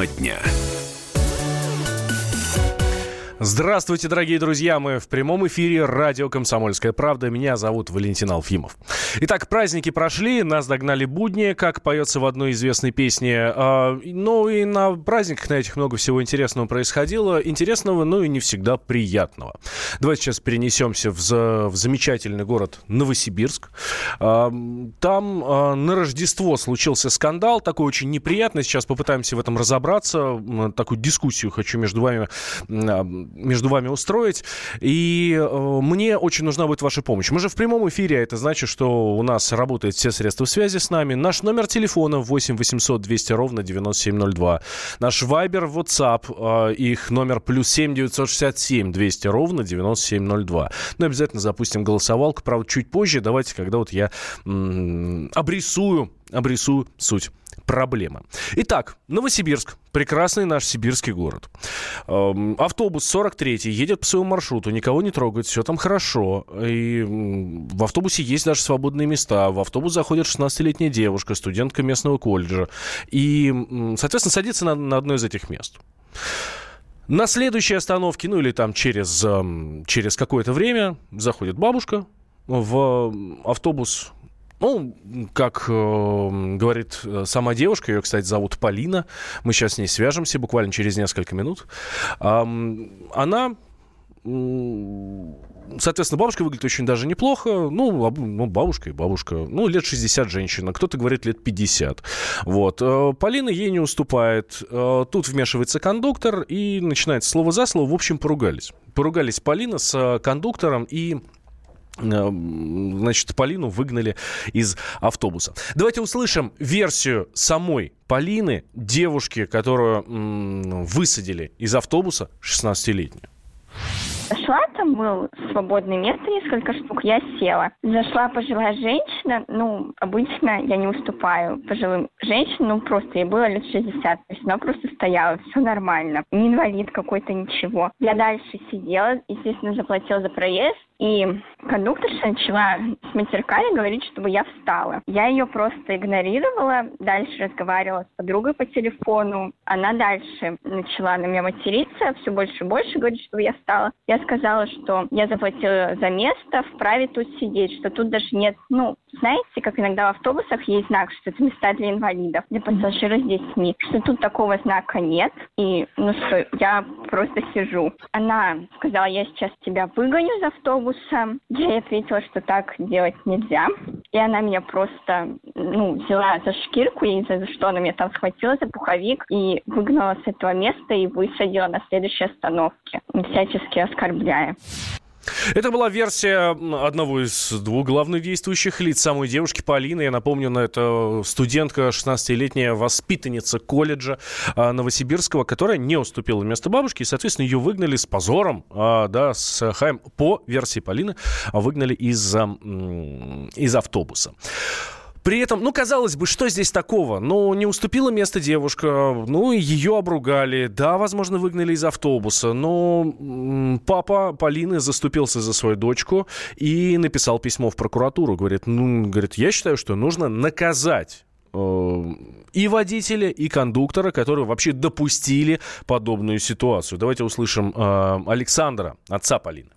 Тема дня. Здравствуйте, дорогие друзья! Мы в прямом эфире радио «Комсомольская правда». Меня зовут Валентин Алфимов. Итак, праздники прошли, нас догнали будни, как поется в одной известной песне. Ну и на праздниках на этих много всего интересного происходило. Интересного, но и не всегда приятного. Давайте сейчас перенесемся в, в замечательный город Новосибирск. Там на Рождество случился скандал, такой очень неприятный. Сейчас попытаемся в этом разобраться. Такую дискуссию хочу между вами между вами устроить. И э, мне очень нужна будет ваша помощь. Мы же в прямом эфире, а это значит, что у нас работают все средства связи с нами. Наш номер телефона 8 800 200 ровно 9702. Наш Вайбер, WhatsApp, э, их номер плюс 7 967 200 ровно 9702. Ну, обязательно запустим голосовалку, правда, чуть позже. Давайте, когда вот я м- обрисую, обрисую суть проблема. Итак, Новосибирск. Прекрасный наш сибирский город. Эм, автобус 43-й едет по своему маршруту, никого не трогает, все там хорошо. И в автобусе есть даже свободные места. В автобус заходит 16-летняя девушка, студентка местного колледжа. И, соответственно, садится на, на одно из этих мест. На следующей остановке, ну или там через, эм, через какое-то время, заходит бабушка в автобус ну, как э, говорит э, сама девушка, ее, кстати, зовут Полина. Мы сейчас с ней свяжемся буквально через несколько минут. Э, она Соответственно, бабушка выглядит очень даже неплохо. Ну, ну, бабушка и бабушка. Ну, лет 60 женщина. Кто-то говорит лет 50. Вот. Э, Полина ей не уступает. Э, тут вмешивается кондуктор и начинается слово за слово. В общем, поругались. Поругались Полина с кондуктором и значит, Полину выгнали из автобуса. Давайте услышим версию самой Полины, девушки, которую высадили из автобуса 16-летнюю. Зашла, там был свободное место, несколько штук, я села. Зашла пожилая женщина, ну, обычно я не уступаю пожилым женщинам, ну, просто ей было лет 60, то есть она просто стояла, все нормально. Не инвалид какой-то, ничего. Я дальше сидела, естественно, заплатила за проезд, и кондукторша начала с матерками говорить, чтобы я встала. Я ее просто игнорировала, дальше разговаривала с подругой по телефону. Она дальше начала на меня материться, все больше и больше говорить, чтобы я встала. Я сказала, что я заплатила за место, вправе тут сидеть, что тут даже нет, ну, знаете, как иногда в автобусах есть знак, что это места для инвалидов, для пассажиров с детьми, что тут такого знака нет, и, ну что, я просто сижу. Она сказала, я сейчас тебя выгоню из автобуса. Я ей ответила, что так делать нельзя. И она меня просто, ну, взяла за шкирку, и за что она меня там схватила за пуховик и выгнала с этого места и высадила на следующей остановке, всячески оскорбляя. Это была версия одного из двух главных действующих лиц самой девушки Полины. Я напомню, это студентка, 16-летняя воспитанница колледжа а, Новосибирского, которая не уступила место бабушки, и, соответственно, ее выгнали с позором, а, да, с Хаем, по версии Полины, выгнали из, из автобуса. При этом, ну, казалось бы, что здесь такого? Ну, не уступила место девушка, ну, ее обругали, да, возможно, выгнали из автобуса, но папа Полины заступился за свою дочку и написал письмо в прокуратуру. Говорит, ну, говорит, я считаю, что нужно наказать э, и водителя, и кондуктора, которые вообще допустили подобную ситуацию. Давайте услышим э, Александра, отца Полины.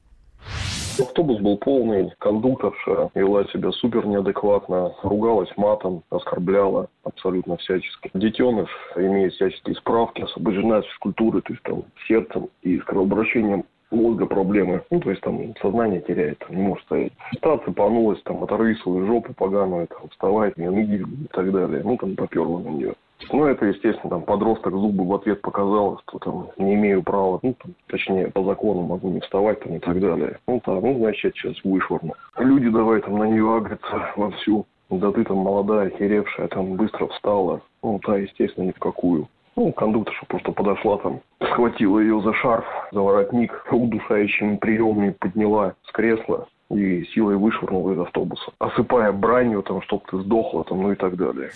Автобус был полный, кондукторша вела себя супер неадекватно, ругалась матом, оскорбляла абсолютно всячески. Детеныш имеет всяческие справки, освобождена от физкультуры, то есть там сердцем и с кровообращением мозга проблемы. Ну, то есть там сознание теряет, там, не может стоять. Та цепанулась, там, оторви свою жопу поганую, там, вставай, ноги и так далее. Ну, там, поперла на нее. Ну, это, естественно, там подросток зубы в ответ показал, что там не имею права, ну, там, точнее, по закону могу не вставать там и так далее. Ну, да, ну, значит, сейчас вышвырну. Люди давай там на нее агрятся вовсю. Да ты там молодая, херевшая, там быстро встала. Ну, та, естественно, ни в какую. Ну, кондукторша просто подошла там, схватила ее за шарф, за воротник, удушающими приемами подняла с кресла и силой вышвырнула из автобуса, осыпая бранью, там, чтоб ты сдохла, там, ну и так далее.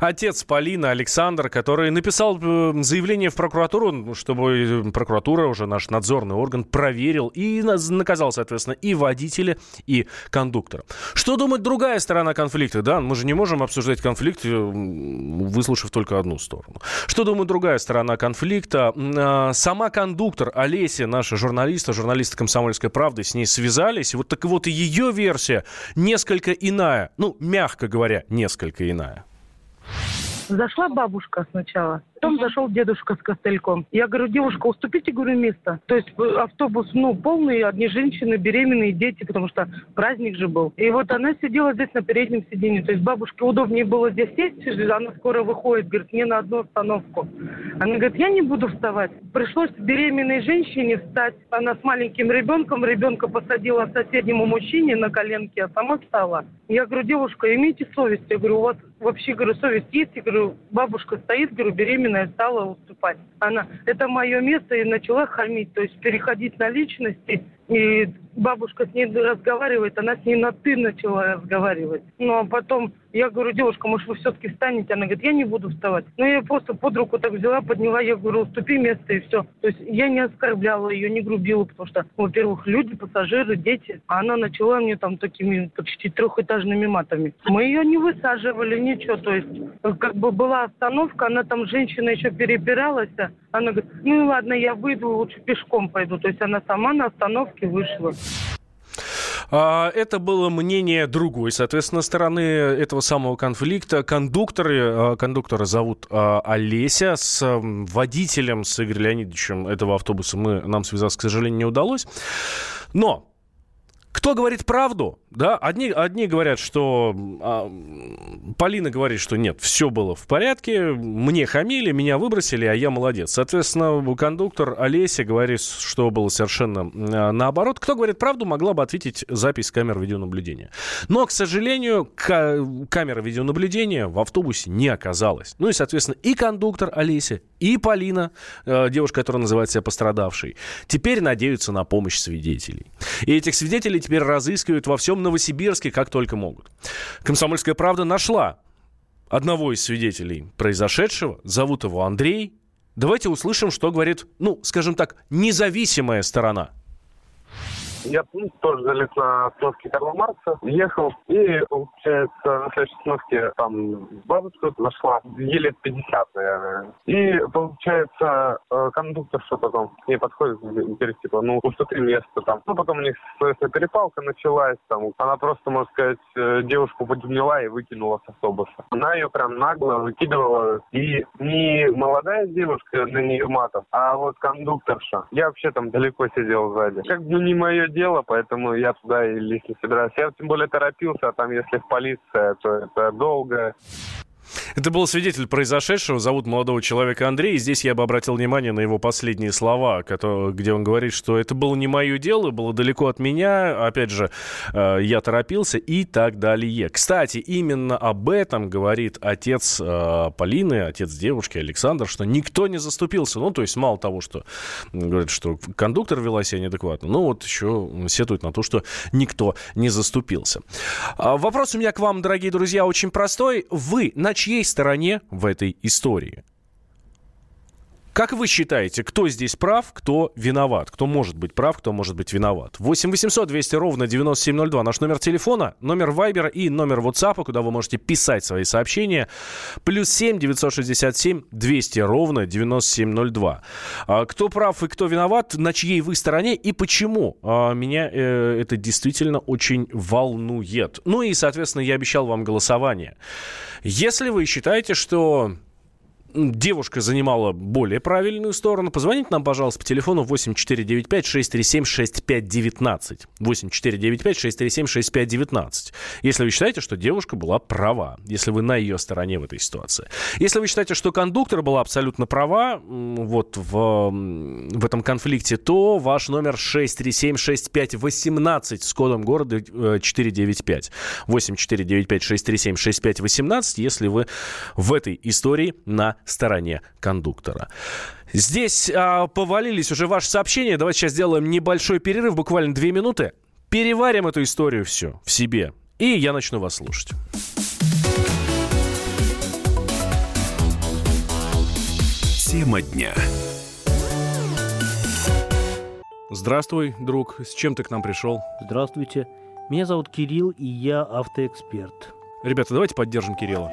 Отец Полины Александр, который написал э, заявление в прокуратуру, чтобы прокуратура, уже наш надзорный орган, проверил и наказал, соответственно, и водителя, и кондуктора. Что думает другая сторона конфликта? Да, мы же не можем обсуждать конфликт, э, выслушав только одну сторону. Что думает другая сторона конфликта? А, сама кондуктор Олеся, наша журналиста, журналистка «Комсомольской правды», с ней связались. Вот так вот ее версия несколько иная. Ну, мягко говоря, несколько иная. Зашла бабушка сначала. Потом зашел дедушка с костыльком. Я говорю, девушка, уступите, говорю, место. То есть э, автобус, ну, полный, одни женщины, беременные, дети, потому что праздник же был. И вот она сидела здесь на переднем сиденье. То есть бабушке удобнее было здесь сесть, она скоро выходит, говорит, мне на одну остановку. Она говорит, я не буду вставать. Пришлось беременной женщине встать. Она с маленьким ребенком, ребенка посадила соседнему мужчине на коленке, а сама встала. Я говорю, девушка, имейте совесть. Я говорю, у вас вообще, говорю, совесть есть? Я говорю, бабушка стоит, говорю, беременная беременная стала уступать. Она, это мое место, и начала хамить, то есть переходить на личности. И бабушка с ней разговаривает, она с ней на «ты» начала разговаривать. Ну, а потом я говорю, девушка, может, вы все-таки встанете? Она говорит, я не буду вставать. Ну, я просто под руку так взяла, подняла, я говорю, уступи место, и все. То есть я не оскорбляла ее, не грубила, потому что, во-первых, люди, пассажиры, дети. А она начала мне там такими почти трехэтажными матами. Мы ее не высаживали, ничего. То есть, как бы была остановка, она там, женщина еще перепиралась. Она говорит, ну ладно, я выйду, лучше пешком пойду. То есть она сама на остановке вышла. А, это было мнение другой, соответственно, стороны этого самого конфликта. Кондукторы, а, кондуктора зовут а, Олеся. С водителем, с Игорем Леонидовичем этого автобуса мы, нам связаться, к сожалению, не удалось. Но кто говорит правду? Да, одни, одни говорят, что Полина говорит, что нет, все было в порядке, мне хамили, меня выбросили, а я молодец. Соответственно, кондуктор Олеся говорит, что было совершенно а, наоборот. Кто говорит правду, могла бы ответить запись камер видеонаблюдения. Но, к сожалению, камера видеонаблюдения в автобусе не оказалась. Ну и, соответственно, и кондуктор Олеся, и Полина, э, девушка, которая называет себя пострадавшей, теперь надеются на помощь свидетелей. И этих свидетелей теперь разыскивают во всем Новосибирске как только могут. Комсомольская правда нашла одного из свидетелей произошедшего. Зовут его Андрей. Давайте услышим, что говорит, ну, скажем так, независимая сторона – я ну, тоже залез на остановке Карла Маркса, ехал, и, получается, на следующей остановке там бабушка нашла, ей лет 50, наверное. И, получается, э, кондуктор что потом к ней подходит, говорит, типа, ну, уступи место там. Ну, потом у них словесная перепалка началась, там, она просто, можно сказать, э, девушку подняла и выкинула с автобуса. Она ее прям нагло выкидывала, и не молодая девушка на нее матом, а вот кондукторша. Я вообще там далеко сидел сзади. Как бы не мое дело, поэтому я туда и лезть не собираюсь. Я тем более торопился, а там если в полиция, то это долго. Это был свидетель произошедшего. Зовут молодого человека Андрей. И здесь я бы обратил внимание на его последние слова, где он говорит, что это было не мое дело, было далеко от меня. Опять же, э, я торопился и так далее. Кстати, именно об этом говорит отец э, Полины, отец девушки Александр, что никто не заступился. Ну, то есть, мало того, что говорит, что кондуктор вела себя неадекватно, ну, вот еще сетует на то, что никто не заступился. А вопрос у меня к вам, дорогие друзья, очень простой. Вы на чьей стороне в этой истории? Как вы считаете, кто здесь прав, кто виноват? Кто может быть прав, кто может быть виноват? 8 800 200 ровно 9702. Наш номер телефона, номер Вайбера и номер WhatsApp, куда вы можете писать свои сообщения. Плюс 7 967 200 ровно 9702. А, кто прав и кто виноват, на чьей вы стороне и почему? А, меня э, это действительно очень волнует. Ну и, соответственно, я обещал вам голосование. Если вы считаете, что девушка занимала более правильную сторону. Позвоните нам, пожалуйста, по телефону 8495-637-6519. 8495-637-6519. Если вы считаете, что девушка была права, если вы на ее стороне в этой ситуации. Если вы считаете, что кондуктор была абсолютно права вот в, в этом конфликте, то ваш номер 637-6518 с кодом города 495. 8495-637-6518, если вы в этой истории на стороне кондуктора. Здесь а, повалились уже ваши сообщения. Давайте сейчас сделаем небольшой перерыв, буквально две минуты. Переварим эту историю всю в себе. И я начну вас слушать. Тема дня. Здравствуй, друг. С чем ты к нам пришел? Здравствуйте. Меня зовут Кирилл, и я автоэксперт. Ребята, давайте поддержим Кирилла.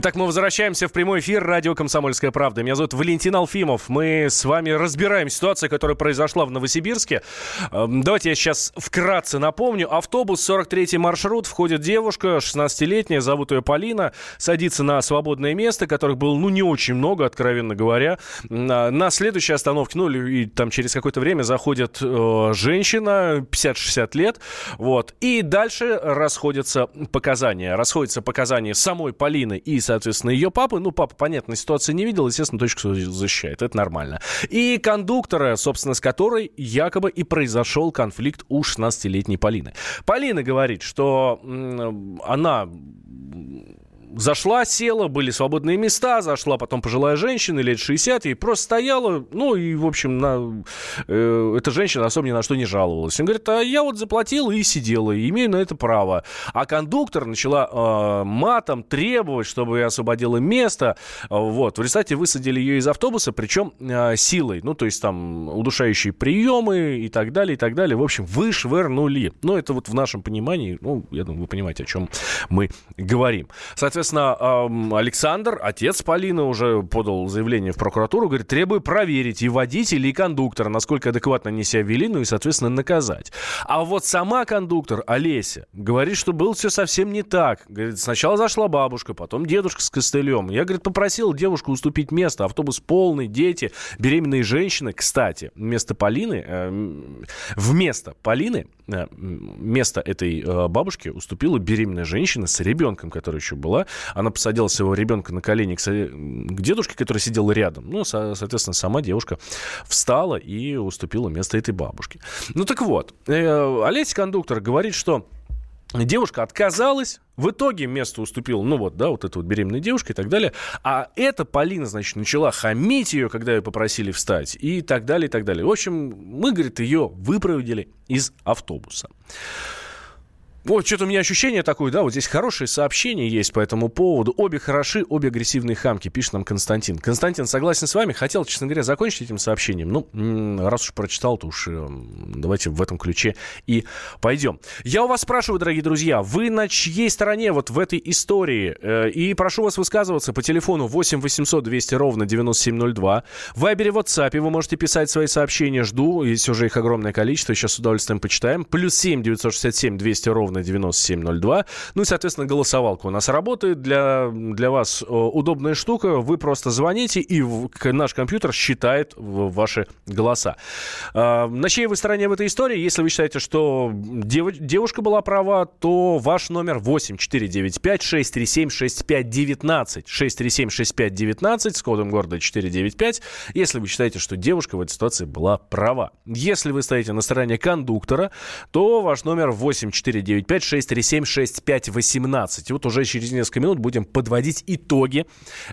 Итак, мы возвращаемся в прямой эфир радио «Комсомольская правда». Меня зовут Валентин Алфимов. Мы с вами разбираем ситуацию, которая произошла в Новосибирске. Эм, давайте я сейчас вкратце напомню. Автобус 43-й маршрут. Входит девушка, 16-летняя, зовут ее Полина. Садится на свободное место, которых было, ну, не очень много, откровенно говоря. На следующей остановке, ну, и там через какое-то время заходит э, женщина, 50-60 лет. Вот. И дальше расходятся показания. Расходятся показания самой Полины и соответственно, ее папы. Ну, папа, понятно, ситуации не видел, естественно, точку защищает. Это нормально. И кондуктора, собственно, с которой якобы и произошел конфликт у 16-летней Полины. Полина говорит, что она зашла, села, были свободные места, зашла потом пожилая женщина, лет 60, и просто стояла, ну, и, в общем, на, э, эта женщина особо ни на что не жаловалась. Он говорит, а я вот заплатила и сидела, и имею на это право. А кондуктор начала э, матом требовать, чтобы я освободила место, вот. В результате высадили ее из автобуса, причем э, силой, ну, то есть там удушающие приемы и так далее, и так далее. В общем, вышвырнули. Ну, это вот в нашем понимании, ну, я думаю, вы понимаете, о чем мы говорим. Соответственно, Соответственно, Александр, отец Полины, уже подал заявление в прокуратуру, говорит, требую проверить и водителя, и кондуктора, насколько адекватно они себя вели, ну и, соответственно, наказать. А вот сама кондуктор, Олеся, говорит, что было все совсем не так. Говорит, сначала зашла бабушка, потом дедушка с костылем. Я, говорит, попросил девушку уступить место. Автобус полный, дети, беременные женщины. Кстати, вместо Полины, э, вместо Полины, э, место этой э, бабушки уступила беременная женщина с ребенком, которая еще была. Она посадила своего ребенка на колени к, к дедушке, который сидел рядом. Ну, со- соответственно, сама девушка встала и уступила место этой бабушке. Ну так вот, э, Олеся кондуктор говорит, что Девушка отказалась, в итоге место уступила, ну вот, да, вот эта вот беременная девушка и так далее. А эта Полина, значит, начала хамить ее, когда ее попросили встать и так далее, и так далее. В общем, мы, говорит, ее выпроводили из автобуса. Вот, что-то у меня ощущение такое, да, вот здесь хорошие сообщения есть по этому поводу. Обе хороши, обе агрессивные хамки, пишет нам Константин. Константин, согласен с вами, хотел, честно говоря, закончить этим сообщением. Ну, раз уж прочитал, то уж э, давайте в этом ключе и пойдем. Я у вас спрашиваю, дорогие друзья, вы на чьей стороне вот в этой истории? Э, и прошу вас высказываться по телефону 8 800 200 ровно 9702. В Вайбере, WhatsApp вы можете писать свои сообщения, жду, есть уже их огромное количество, сейчас с удовольствием почитаем. Плюс 7 967 200 ровно на 9702. Ну и, соответственно, голосовалка у нас работает. Для, для вас э, удобная штука. Вы просто звоните, и наш компьютер считает ваши голоса. А, на чьей вы стороне в этой истории? Если вы считаете, что дев, девушка была права, то ваш номер 8495 637 6519. 637 6519 с кодом города 495. Если вы считаете, что девушка в этой ситуации была права. Если вы стоите на стороне кондуктора, то ваш номер 8495 935-637-6518. И вот уже через несколько минут будем подводить итоги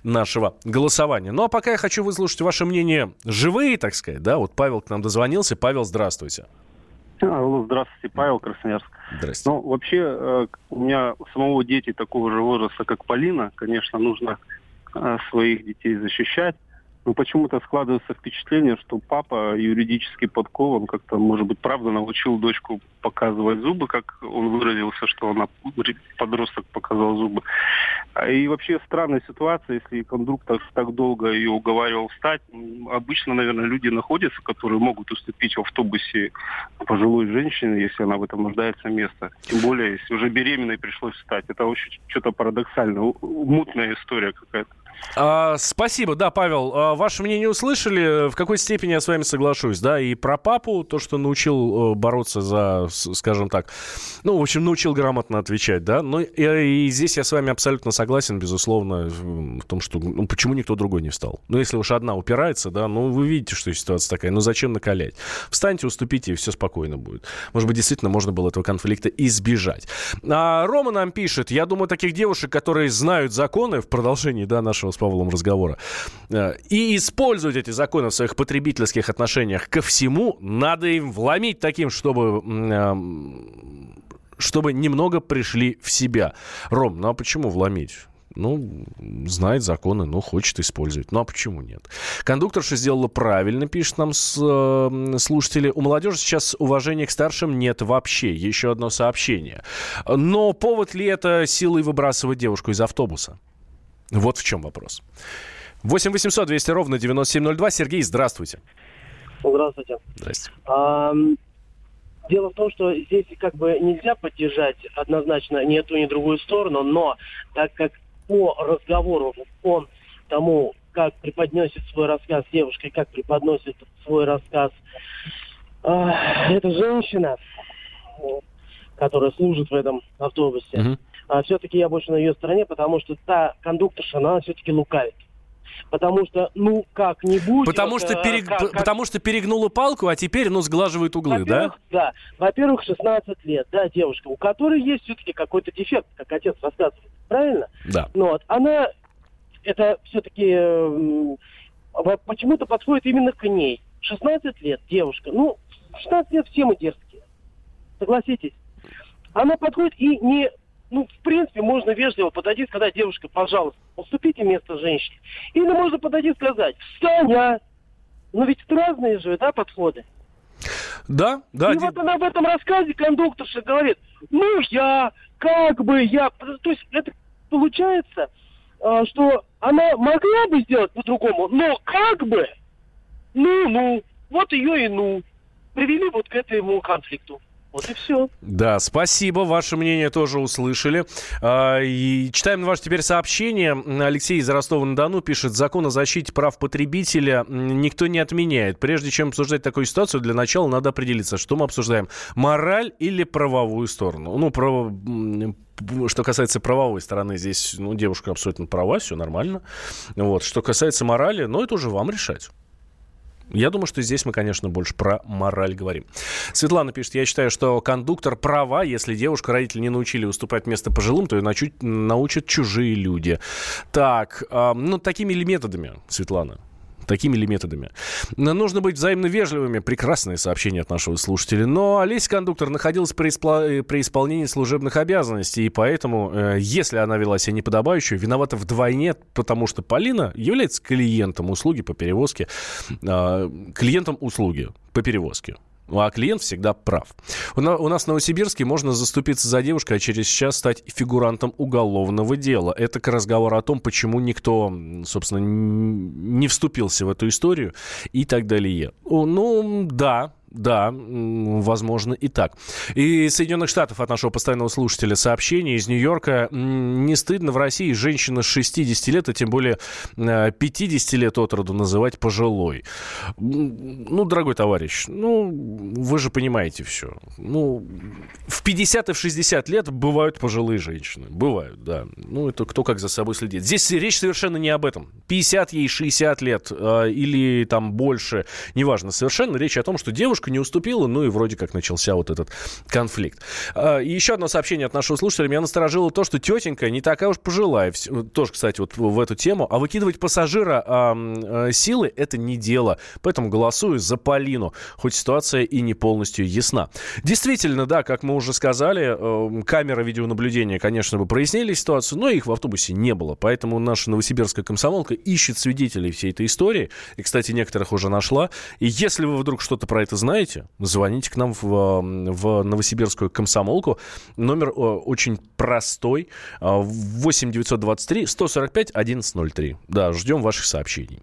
нашего голосования. Ну а пока я хочу выслушать ваше мнение живые, так сказать, да, вот Павел к нам дозвонился. Павел, здравствуйте. Алло, здравствуйте, Павел Красноярск. Здравствуйте. Ну, вообще, э, у меня у самого дети такого же возраста, как Полина. Конечно, нужно э, своих детей защищать. Но почему-то складывается впечатление, что папа юридически подкован, как-то, может быть, правда научил дочку показывать зубы, как он выразился, что она подросток показал зубы. А и вообще странная ситуация, если кондуктор так долго ее уговаривал встать. Обычно, наверное, люди находятся, которые могут уступить в автобусе пожилой женщине, если она в этом нуждается место. Тем более, если уже беременной пришлось встать. Это очень что-то парадоксально, мутная история какая-то. А, спасибо, да, Павел. А, ваше мнение услышали. В какой степени я с вами соглашусь, да, и про папу, то, что научил э, бороться за, скажем так, ну, в общем, научил грамотно отвечать, да. Ну, и, и здесь я с вами абсолютно согласен, безусловно, в том, что, ну, почему никто другой не встал. Ну, если уж одна упирается, да, ну, вы видите, что ситуация такая, ну, зачем накалять? Встаньте, уступите, и все спокойно будет. Может быть, действительно можно было этого конфликта избежать. А Рома нам пишет, я думаю, таких девушек, которые знают законы в продолжении, да, нашего с Павлом разговора, э, и использовать эти законы в своих потребительских отношениях ко всему, надо им вломить таким, чтобы э, чтобы немного пришли в себя. Ром, ну а почему вломить? Ну, знает законы, ну, хочет использовать. Ну, а почему нет? Кондукторша сделала правильно, пишет нам с, э, слушатели. У молодежи сейчас уважения к старшим нет вообще. Еще одно сообщение. Но повод ли это силой выбрасывать девушку из автобуса? Вот в чем вопрос. 8 800 200 ровно 9702. Сергей, здравствуйте. Здравствуйте. Здрасте. А, дело в том, что здесь как бы нельзя поддержать однозначно ни ту, ни другую сторону, но так как по разговору, по тому, как преподносит свой рассказ девушка, как преподносит свой рассказ э, эта женщина, которая служит в этом автобусе, Мгм. А все-таки я больше на ее стороне, потому что та кондукторша, она все-таки лукавит. Потому что, ну, как-нибудь... Потому вот, что, э, перег- как- как- потому что перегнула палку, а теперь, ну, сглаживает углы, да? во-первых, да? Во-первых, 16 лет, да, девушка, у которой есть все-таки какой-то дефект, как отец рассказывает. Правильно? Да. Ну вот, она, это все-таки почему-то подходит именно к ней. 16 лет, девушка. Ну, 16 лет все мы дерзкие. Согласитесь. Она подходит и не... Ну, в принципе, можно вежливо подойти и сказать, девушка, пожалуйста, уступите место женщине. Или можно подойти и сказать, встань, а! Ну, ведь это разные же, да, подходы. Да, да. И ди- вот она в этом рассказе кондукторша говорит, ну я, как бы я, то есть это получается, а, что она могла бы сделать по-другому, но как бы, ну, ну, вот ее и ну, привели вот к этому конфликту. Вот и все. Да, спасибо, ваше мнение тоже услышали. А, И читаем ваше теперь сообщение. Алексей из Ростова-на-Дону пишет, закон о защите прав потребителя никто не отменяет. Прежде чем обсуждать такую ситуацию, для начала надо определиться, что мы обсуждаем. Мораль или правовую сторону? Ну, право, что касается правовой стороны, здесь ну, девушка абсолютно права, все нормально. Вот. Что касается морали, ну, это уже вам решать. Я думаю, что здесь мы, конечно, больше про мораль говорим. Светлана пишет, я считаю, что кондуктор права, если девушка родители не научили уступать место пожилым, то ее научат, научат чужие люди. Так, а, ну, такими ли методами, Светлана? Такими ли методами? Но Нужно быть взаимно вежливыми. Прекрасное сообщение от нашего слушателя. Но Олеся Кондуктор находилась при, испла- при исполнении служебных обязанностей, и поэтому, э, если она вела себя неподобающе, виновата вдвойне, потому что Полина является клиентом услуги по перевозке, э, клиентом услуги по перевозке. Ну, а клиент всегда прав. У, на- у нас в Новосибирске можно заступиться за девушку, а через час стать фигурантом уголовного дела. Это к разговору о том, почему никто, собственно, не вступился в эту историю и так далее. Ну, да, да, возможно и так. И Соединенных Штатов от нашего постоянного слушателя сообщение из Нью-Йорка. Не стыдно в России женщина с 60 лет, а тем более э, 50 лет от роду называть пожилой. Ну, дорогой товарищ, ну, вы же понимаете все. Ну, в 50 и в 60 лет бывают пожилые женщины. Бывают, да. Ну, это кто как за собой следит. Здесь речь совершенно не об этом. 50 ей, 60 лет э, или там больше, неважно. Совершенно речь о том, что девушка не уступила, ну и вроде как начался вот этот конфликт. Э, и еще одно сообщение от нашего слушателя. Меня насторожило то, что тетенька не такая уж пожилая. Тоже, кстати, вот в эту тему. А выкидывать пассажира э, силы – это не дело. Поэтому голосую за Полину, хоть ситуация и не полностью ясна. Действительно, да, как мы уже сказали, э, камеры видеонаблюдения, конечно, бы прояснили ситуацию, но их в автобусе не было. Поэтому наша новосибирская комсомолка ищет свидетелей всей этой истории. И, кстати, некоторых уже нашла. И если вы вдруг что-то про это знаете, знаете, звоните к нам в, в Новосибирскую комсомолку. Номер очень простой. 8 923 145 1103. Да, ждем ваших сообщений.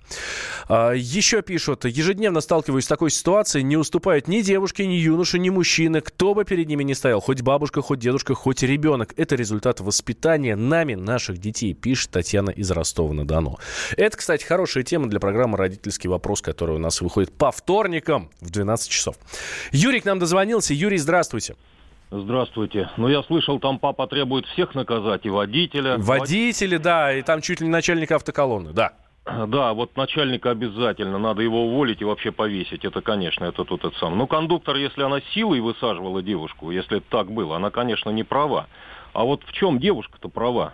Еще пишут, ежедневно сталкиваюсь с такой ситуацией, не уступают ни девушки, ни юноши, ни мужчины, кто бы перед ними не стоял, хоть бабушка, хоть дедушка, хоть ребенок. Это результат воспитания нами наших детей, пишет Татьяна из Ростова-на-Дону. Это, кстати, хорошая тема для программы «Родительский вопрос», которая у нас выходит по вторникам в 12 часов. Юрий к нам дозвонился. Юрий, здравствуйте. Здравствуйте. Ну, я слышал, там папа требует всех наказать, и водителя. Водители, да, и там чуть ли не начальника автоколонны, да. Да, вот начальника обязательно, надо его уволить и вообще повесить. Это, конечно, это тут это сам. Ну, кондуктор, если она силой высаживала девушку, если так было, она, конечно, не права. А вот в чем девушка-то права?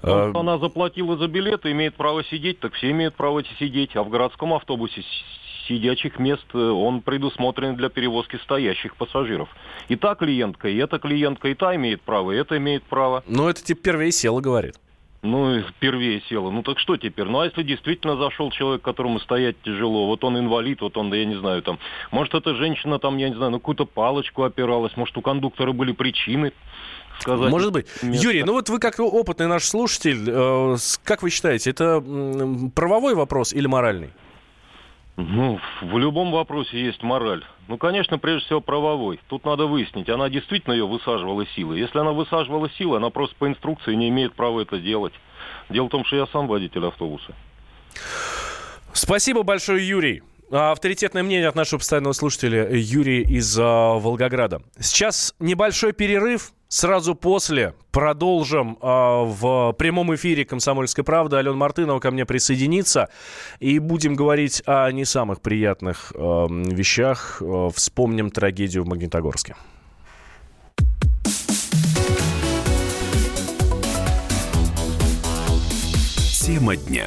Потому что она заплатила за билет и имеет право сидеть, так все имеют право сидеть. А в городском автобусе сидячих мест э, он предусмотрен для перевозки стоящих пассажиров. И та клиентка, и эта клиентка, и та имеет право, и это имеет право. Ну, это типа первее села, говорит. Ну, впервые села. Ну так что теперь? Ну а если действительно зашел человек, которому стоять тяжело, вот он инвалид, вот он, да я не знаю, там, может эта женщина там, я не знаю, на какую-то палочку опиралась, может у кондуктора были причины, сказать. Может быть. Место. Юрий, ну вот вы как опытный наш слушатель, э, как вы считаете, это правовой вопрос или моральный? Ну, в любом вопросе есть мораль. Ну, конечно, прежде всего правовой. Тут надо выяснить, она действительно ее высаживала силой. Если она высаживала силой, она просто по инструкции не имеет права это делать. Дело в том, что я сам водитель автобуса. Спасибо большое, Юрий. А, авторитетное мнение от нашего постоянного слушателя Юрия из а, Волгограда. Сейчас небольшой перерыв. Сразу после продолжим э, в прямом эфире «Комсомольской правды». Алена Мартынова ко мне присоединится. И будем говорить о не самых приятных э, вещах. Э, вспомним трагедию в Магнитогорске. Тема дня.